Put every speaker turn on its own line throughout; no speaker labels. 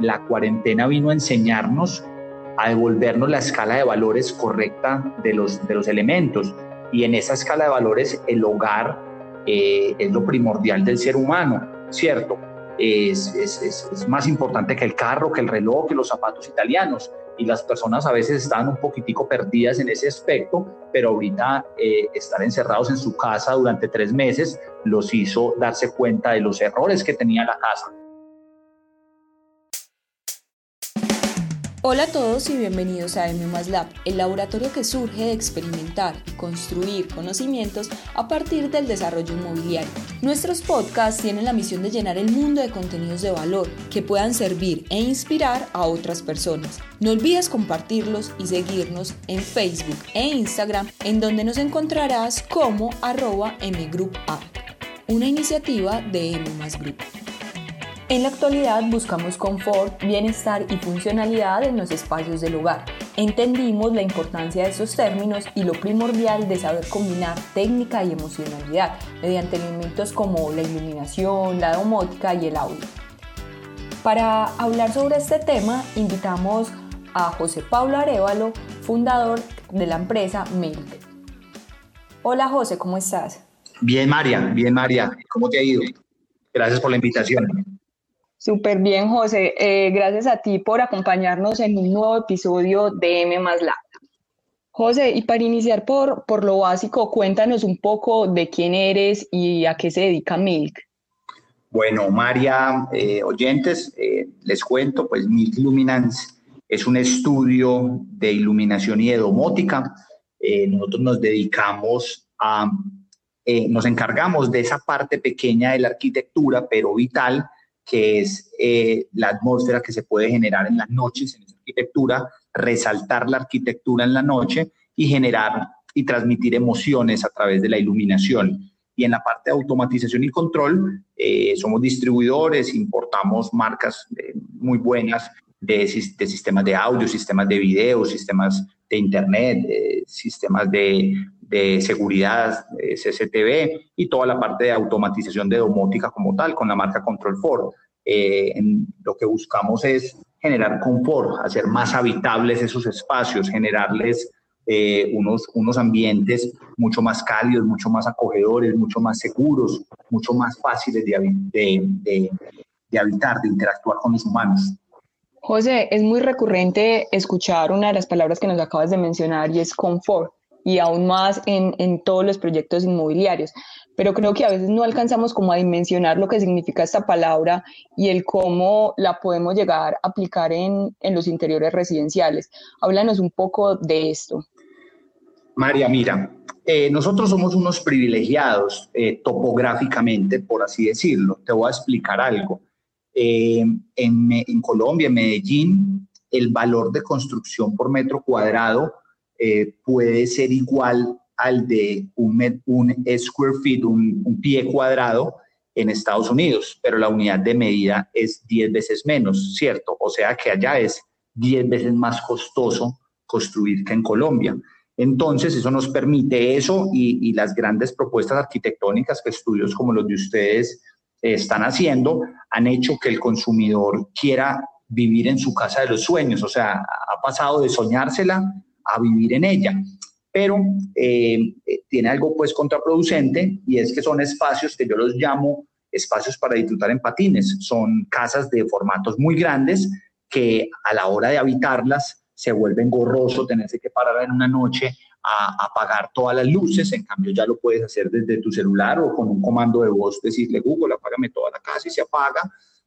la cuarentena vino a enseñarnos a devolvernos la escala de valores correcta de los, de los elementos. Y en esa escala de valores el hogar eh, es lo primordial del ser humano, ¿cierto? Es, más importante que el carro, que el reloj, que los zapatos italianos. Y las personas a veces estaban un poquitico perdidas en ese aspecto, pero ahorita eh, estar encerrados en su casa durante tres meses los hizo darse cuenta de los errores que tenía la casa
Hola a todos y bienvenidos a M Lab, el laboratorio que surge de experimentar y construir conocimientos a partir del desarrollo inmobiliario. Nuestros podcasts tienen la misión de llenar el mundo de contenidos de valor que puedan servir e inspirar a otras personas. No olvides compartirlos y seguirnos en Facebook e Instagram, en donde nos encontrarás como arroba mgroupa, una iniciativa de M Group. En la actualidad buscamos confort, bienestar y funcionalidad en los espacios del hogar. Entendimos la importancia de estos términos y lo primordial de saber combinar técnica y emocionalidad mediante elementos como la iluminación, la domótica y el audio. Para hablar sobre este tema, invitamos a José Pablo Arevalo, fundador de la empresa Milk. Hola José, ¿cómo estás?
Bien, María, bien, María. ¿Cómo te ha ido? Gracias por la invitación.
Súper bien, José. Eh, gracias a ti por acompañarnos en un nuevo episodio de M más Lab. José, y para iniciar por, por lo básico, cuéntanos un poco de quién eres y a qué se dedica Milk.
Bueno, María, eh, oyentes, eh, les cuento, pues Milk Luminance es un estudio de iluminación y de domótica. nosotros nos dedicamos a, nos encargamos de esa parte pequeña de la arquitectura, pero vital, que es eh, la atmósfera que se puede generar en las noches en esa arquitectura, resaltar la arquitectura en la noche y generar y transmitir emociones a través de la iluminación. Y en la parte de automatización y control, eh, somos distribuidores, importamos marcas eh, muy buenas de, de, sistemas de audio, sistemas de video, sistemas de internet, sistemas de, de seguridad, CCTV y toda la parte de automatización de domótica como tal con la marca Control 4. Eh, lo que buscamos es generar confort, hacer más habitables esos espacios, generarles eh, unos, unos ambientes mucho más cálidos, mucho más acogedores, mucho más seguros, mucho más fáciles de, de, de habitar, de interactuar con los humanos.
José, es muy recurrente escuchar una de las palabras que nos acabas de mencionar y es confort y aún más en, en, todos los proyectos inmobiliarios. Pero creo que a veces no alcanzamos como a dimensionar lo que significa esta palabra y el cómo la podemos llegar a aplicar en, en los interiores residenciales. Háblanos un poco de esto.
María, mira, eh, nosotros somos unos privilegiados eh, topográficamente, por así decirlo. Te voy a explicar algo. Eh, en, Colombia, en Medellín, el valor de construcción por metro cuadrado eh, puede ser igual al de un, square feet, un, pie cuadrado en Estados Unidos, pero la unidad de medida es 10 veces menos, ¿cierto? O sea que allá es 10 veces más costoso construir que en Colombia. Entonces, eso nos permite eso y, las grandes propuestas arquitectónicas que estudios como los de ustedes están haciendo han hecho que el consumidor quiera vivir en su casa de los sueños. O sea, ha pasado de soñársela a vivir en ella. Pero eh, eh, tiene algo pues contraproducente y es que son espacios que yo los llamo espacios para disfrutar en patines. Son casas de formatos muy grandes que a la hora de habitarlas se vuelven gorroso tenerse que parar en una noche a apagar todas las luces, en cambio ya lo puedes hacer desde tu celular o con un comando de voz, decirle Google, apágame toda la casa y se apaga.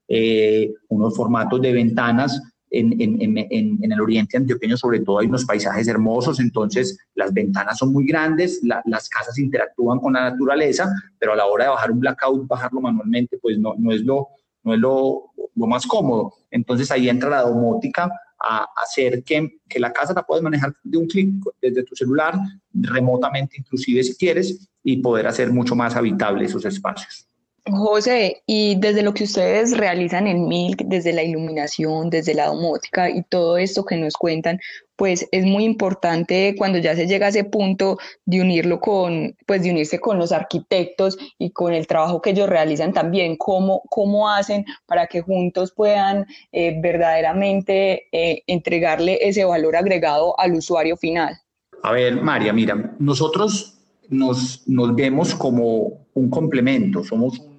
Eh, unos formatos de ventanas en, en, en, el oriente antioqueño sobre todo hay unos paisajes hermosos, entonces las ventanas son muy grandes, las casas interactúan con la naturaleza, pero a la hora de bajar un blackout, bajarlo manualmente, pues no, no es, lo, no es lo, lo más cómodo. Entonces ahí entra la domótica a hacer que, que la casa la puedas manejar de un clic desde tu celular, remotamente inclusive si quieres, y poder hacer mucho más habitable esos espacios.
José, y desde lo que ustedes realizan en Milk, desde la iluminación, desde la domótica y todo esto que nos cuentan, pues es muy importante cuando ya se llega a ese punto de unirlo con, pues de unirse con los arquitectos y con el trabajo que ellos realizan también, cómo, cómo hacen para que juntos puedan eh, verdaderamente eh, entregarle ese valor agregado al usuario final.
A ver, María, mira, nosotros nos, nos vemos como un complemento, somos un,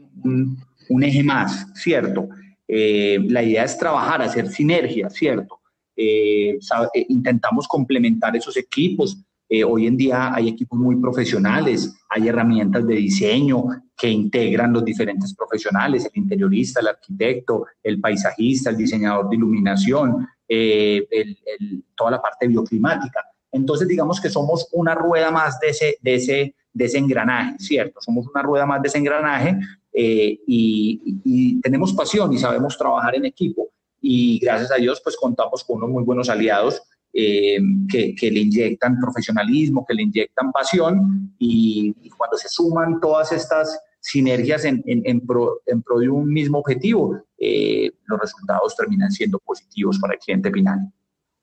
eje más, ¿cierto? Eh, la idea es trabajar, hacer sinergia, ¿cierto? Eh, eh, intentamos complementar esos equipos. hoy en día hay equipos muy profesionales, hay herramientas de diseño que integran los diferentes profesionales, el interiorista, el arquitecto, el paisajista, el diseñador de iluminación, toda la parte bioclimática. Entonces, digamos que somos una rueda más de ese, de ese, de ese engranaje, ¿cierto? Somos una rueda más de ese engranaje eh, y, tenemos pasión y sabemos trabajar en equipo. Y gracias a Dios, pues contamos con unos muy buenos aliados eh, que, que, le inyectan profesionalismo, que le inyectan pasión y, cuando se suman todas estas sinergias en, en, pro, en pro, de un mismo objetivo, eh, los resultados terminan siendo positivos para el cliente final.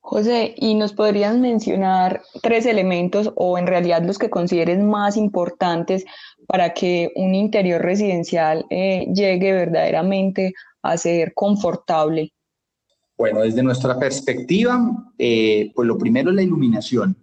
José, ¿y nos podrías mencionar tres elementos o en realidad los que consideres más importantes para que un interior residencial eh, llegue verdaderamente a ser confortable?
Bueno, desde nuestra perspectiva, eh, pues lo primero es la iluminación.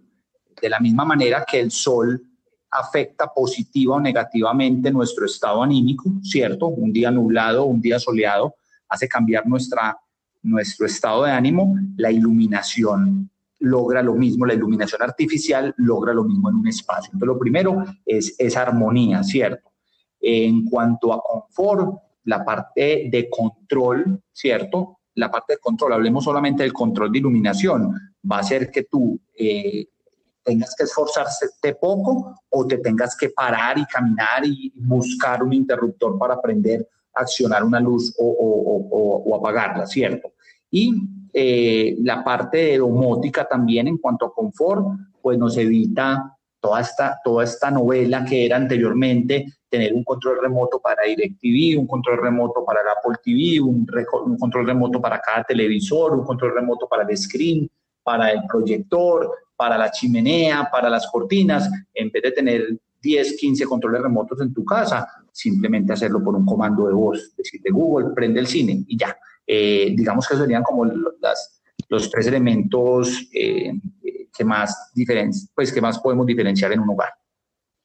De la misma manera que el sol afecta positiva o negativamente nuestro estado anímico, ¿cierto? Un día nublado, un día soleado, hace cambiar nuestra nuestro estado de ánimo, la iluminación logra lo mismo, la iluminación artificial logra lo mismo en un espacio. Entonces, lo primero es esa armonía, ¿cierto? En cuanto a confort, la parte de control, ¿cierto? La parte de control, hablemos solamente del control de iluminación, va a hacer que tú eh, tengas que esforzarte poco o te tengas que parar y caminar y buscar un interruptor para prender accionar una luz o, apagarla, ¿cierto? Y eh, la parte de domótica también en cuanto a confort, pues nos evita toda esta, toda esta novela que era anteriormente tener un control remoto para DirecTV, un control remoto para Apple TV, un, un control remoto para cada televisor, un control remoto para el screen, para el proyector, para la chimenea, para las cortinas, en vez de tener 10, 15 controles remotos en tu casa, simplemente hacerlo por un comando de voz, decirle Google, prende el cine y ya. Eh, digamos que serían como las, los tres elementos eh, que, más pues, que más podemos diferenciar en un hogar.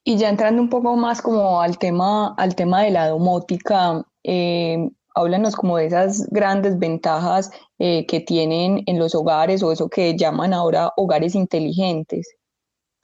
Y ya entrando un poco más como al tema, al tema de la domótica, eh, háblanos como de esas grandes ventajas que tienen en los hogares o eso que llaman ahora hogares inteligentes.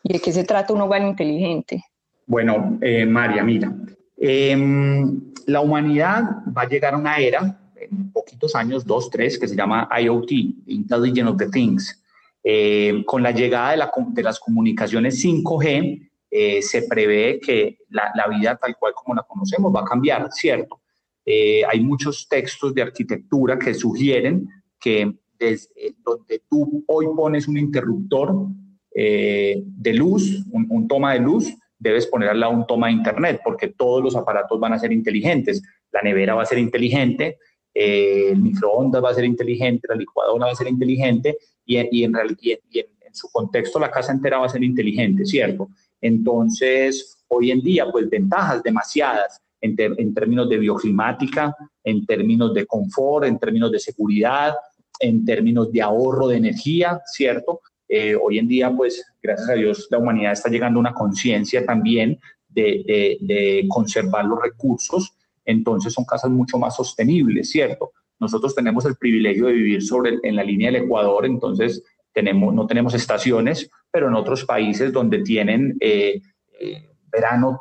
¿Y de qué se trata un hogar inteligente?
Bueno, María, mira, Em, la humanidad va a llegar a una era, en poquitos años, dos, tres, que se llama IoT, Intelligent of the Things. Em, con la llegada de, las comunicaciones 5G, eh, se prevé que la, vida tal cual como la conocemos va a cambiar, ¿cierto? Eh, hay muchos textos de arquitectura que sugieren que desde donde tú hoy pones un interruptor eh, de luz, un, toma de luz, debes poner al lado un toma de internet, porque todos los aparatos van a ser inteligentes. La nevera va a ser inteligente, eh, el microondas va a ser inteligente, la licuadora va a ser inteligente y, en, en, su contexto la casa entera va a ser inteligente, ¿cierto? Entonces, hoy en día, pues ventajas demasiadas en, en términos de bioclimática, en términos de confort, en términos de seguridad, en términos de ahorro de energía, ¿cierto? Eh, hoy en día, pues, gracias a Dios, la humanidad está llegando a una conciencia también de, conservar los recursos, entonces son casas mucho más sostenibles, ¿cierto? Nosotros tenemos el privilegio de vivir sobre, en la línea del Ecuador, entonces tenemos, no tenemos estaciones, pero en otros países donde tienen eh, eh, verano,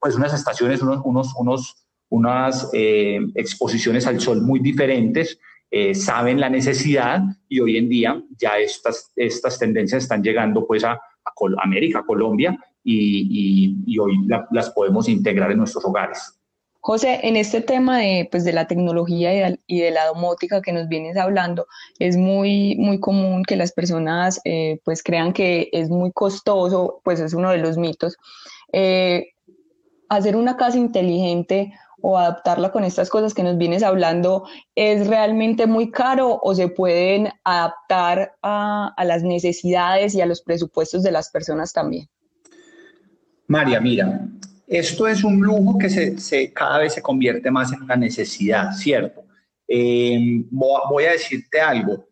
pues unas estaciones, unos, unos, unos unas exposiciones al sol muy diferentes, eh, saben la necesidad y hoy en día ya estas, estas tendencias están llegando pues a, América, Colombia y, hoy las podemos integrar en nuestros hogares.
José, en este tema de, pues, de la tecnología y de, la domótica que nos vienes hablando, es muy, muy común que las personas eh, pues crean que es muy costoso, pues es uno de los mitos. Eh, hacer una casa inteligente o adaptarla con estas cosas que nos vienes hablando es realmente muy caro o se pueden adaptar a, las necesidades y a los presupuestos de las personas también?
María, mira, esto es un lujo que se, cada vez se convierte más en una necesidad, ¿cierto? Eh, voy a decirte algo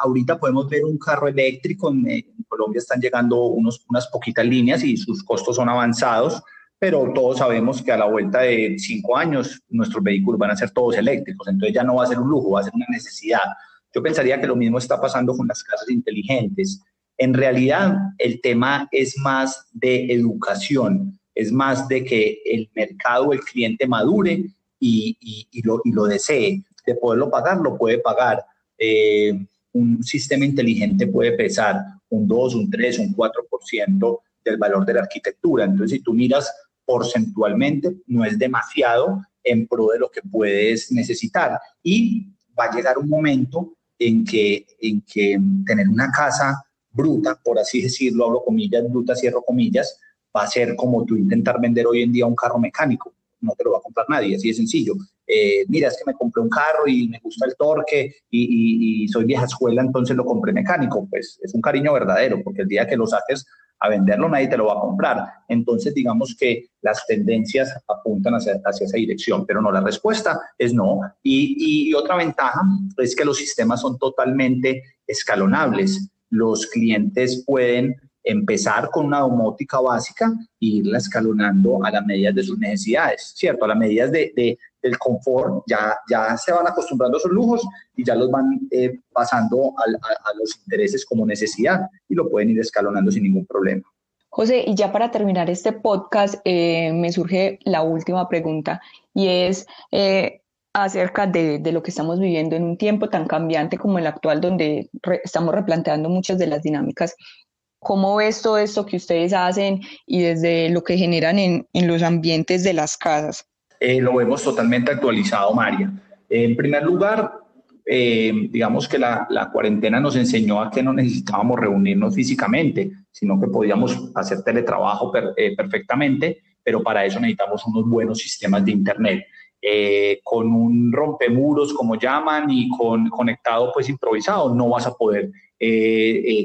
ahorita podemos ver un carro eléctrico, en, Colombia están llegando unos, unas poquitas líneas y sus costos son avanzados, pero todos sabemos que a la vuelta de cinco años nuestros vehículos van a ser todos eléctricos, entonces ya no va a ser un lujo, va a ser una necesidad. Yo pensaría que lo mismo está pasando con las casas inteligentes. En realidad, el tema es más de educación, es más de que el mercado, el cliente madure y, y, lo, y lo, desee. De poderlo pagar, lo puede pagar. Eh, un sistema inteligente puede pesar un 2, un 3, un 4% del valor de la arquitectura. Entonces, si tú miras porcentualmente, no es demasiado en pro de lo que puedes necesitar. Y va a llegar un momento en que, en que tener una casa bruta, por así decirlo, hablo comillas, bruta, cierro comillas, va a ser como tú intentar vender hoy en día un carro mecánico. No te lo va a comprar nadie, así de sencillo. Eh, mira, es que me compré un carro y me gusta el torque y, soy vieja escuela, entonces lo compré mecánico. Pues es un cariño verdadero, porque el día que lo saques a venderlo nadie te lo va a comprar. Entonces, digamos que las tendencias apuntan hacia, hacia esa dirección, pero no, la respuesta es no. Y, y, otra ventaja es que los sistemas son totalmente escalonables. Los clientes pueden empezar con una domótica básica e irla escalonando a las medidas de sus necesidades, ¿cierto? A las medidas de, de, del confort, ya, ya se van acostumbrando a esos lujos y ya los van eh, pasando a, los intereses como necesidad y lo pueden ir escalonando sin ningún problema.
José, y ya para terminar este podcast, eh, me surge la última pregunta y es eh, acerca de, de, lo que estamos viviendo en un tiempo tan cambiante como el actual, donde estamos replanteando muchas de las dinámicas ¿Cómo ves todo esto que ustedes hacen y desde lo que generan en, en los ambientes de las casas?
Eh, lo vemos totalmente actualizado, María. En primer lugar, eh, digamos que la, la, cuarentena nos enseñó a que no necesitábamos reunirnos físicamente, sino que podíamos hacer teletrabajo eh, perfectamente, pero para eso necesitamos unos buenos sistemas de Internet. con un rompemuros, como llaman, y con conectado pues improvisado, no vas a poder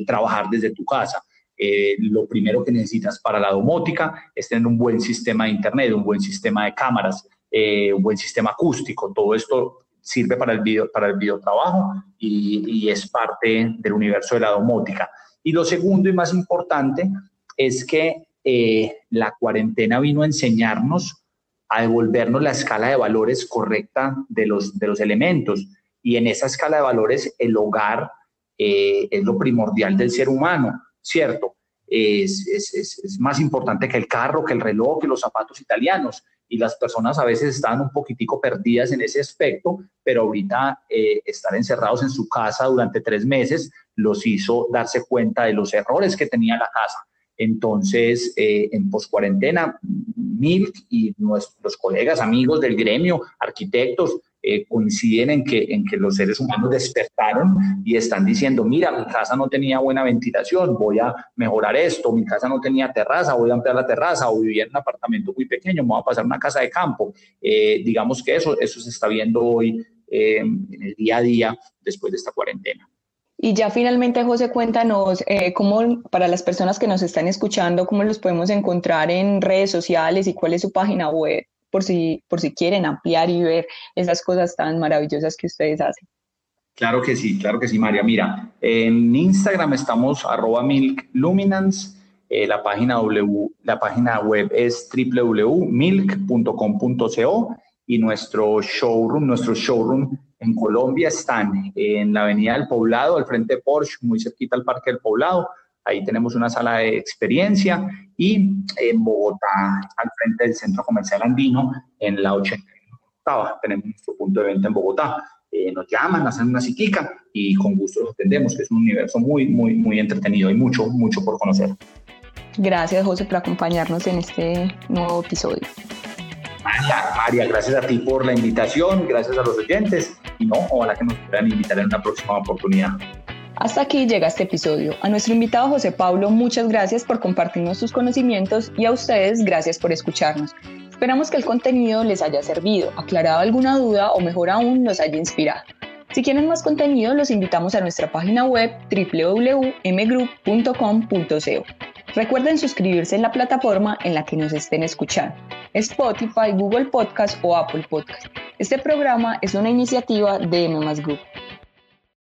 trabajar desde tu casa. Eh, lo primero que necesitas para la domótica es tener un buen sistema de internet, un buen sistema de cámaras, eh, un buen sistema acústico. Todo esto sirve para el video, para el videotrabajo y, y es parte del universo de la domótica. Y lo segundo y más importante es que eh, la cuarentena vino a enseñarnos a devolvernos la escala de valores correcta de los, de los elementos. Y en esa escala de valores, el hogar es lo primordial del ser humano ¿cierto? Es, es, es, más importante que el carro, que el reloj, que los zapatos italianos. Y las personas a veces están un poquitico perdidas en ese aspecto, pero ahorita eh, estar encerrados en su casa durante tres meses los hizo darse cuenta de los errores que tenía la casa. Entonces, eh, en poscuarentena, Milk y nuestros colegas, amigos del gremio, arquitectos, eh, coinciden en que, en que los seres humanos despertaron y están diciendo, mira, mi casa no tenía buena ventilación, voy a mejorar esto, mi casa no tenía terraza, voy a ampliar la terraza, o vivía en un apartamento muy pequeño, me voy a pasar una casa de campo. Eh, digamos que eso, eso se está viendo hoy eh, en el día a día después de esta cuarentena.
Y ya finalmente, José, cuéntanos cómo, para las personas que nos están escuchando, cómo los podemos encontrar en redes sociales y cuál es su página web por si, por si quieren ampliar y ver esas cosas tan maravillosas que ustedes hacen.
Claro que sí, claro que sí, María. Mira, en Instagram estamos arroba milkluminance, eh, la, página w, la página web es www.milk.com.co y nuestro showroom, nuestro showroom en Colombia están en la Avenida del Poblado, al frente de Porsche, muy cerquita al Parque del Poblado. Ahí tenemos una sala de experiencia y en Bogotá, al frente del Centro Comercial Andino, en la 80. Tenemos nuestro punto de venta en Bogotá. Eh, nos llaman, hacen una citica y con gusto los atendemos, que es un universo muy, muy, muy entretenido y mucho, mucho por conocer.
Gracias, José, por acompañarnos en este nuevo episodio.
María, María, gracias a ti por la invitación, gracias a los oyentes y no, ojalá que nos puedan invitar en una próxima oportunidad.
Hasta aquí llega este episodio. A nuestro invitado José Pablo, muchas gracias por compartirnos sus conocimientos y a ustedes gracias por escucharnos. Esperamos que el contenido les haya servido, aclarado alguna duda o mejor aún los haya inspirado. Si quieren más contenido, los invitamos a nuestra página web www.mgroup.com.co. Recuerden suscribirse en la plataforma en la que nos estén escuchando, Spotify, Google Podcast o Apple Podcast. Este programa es una iniciativa de M Group.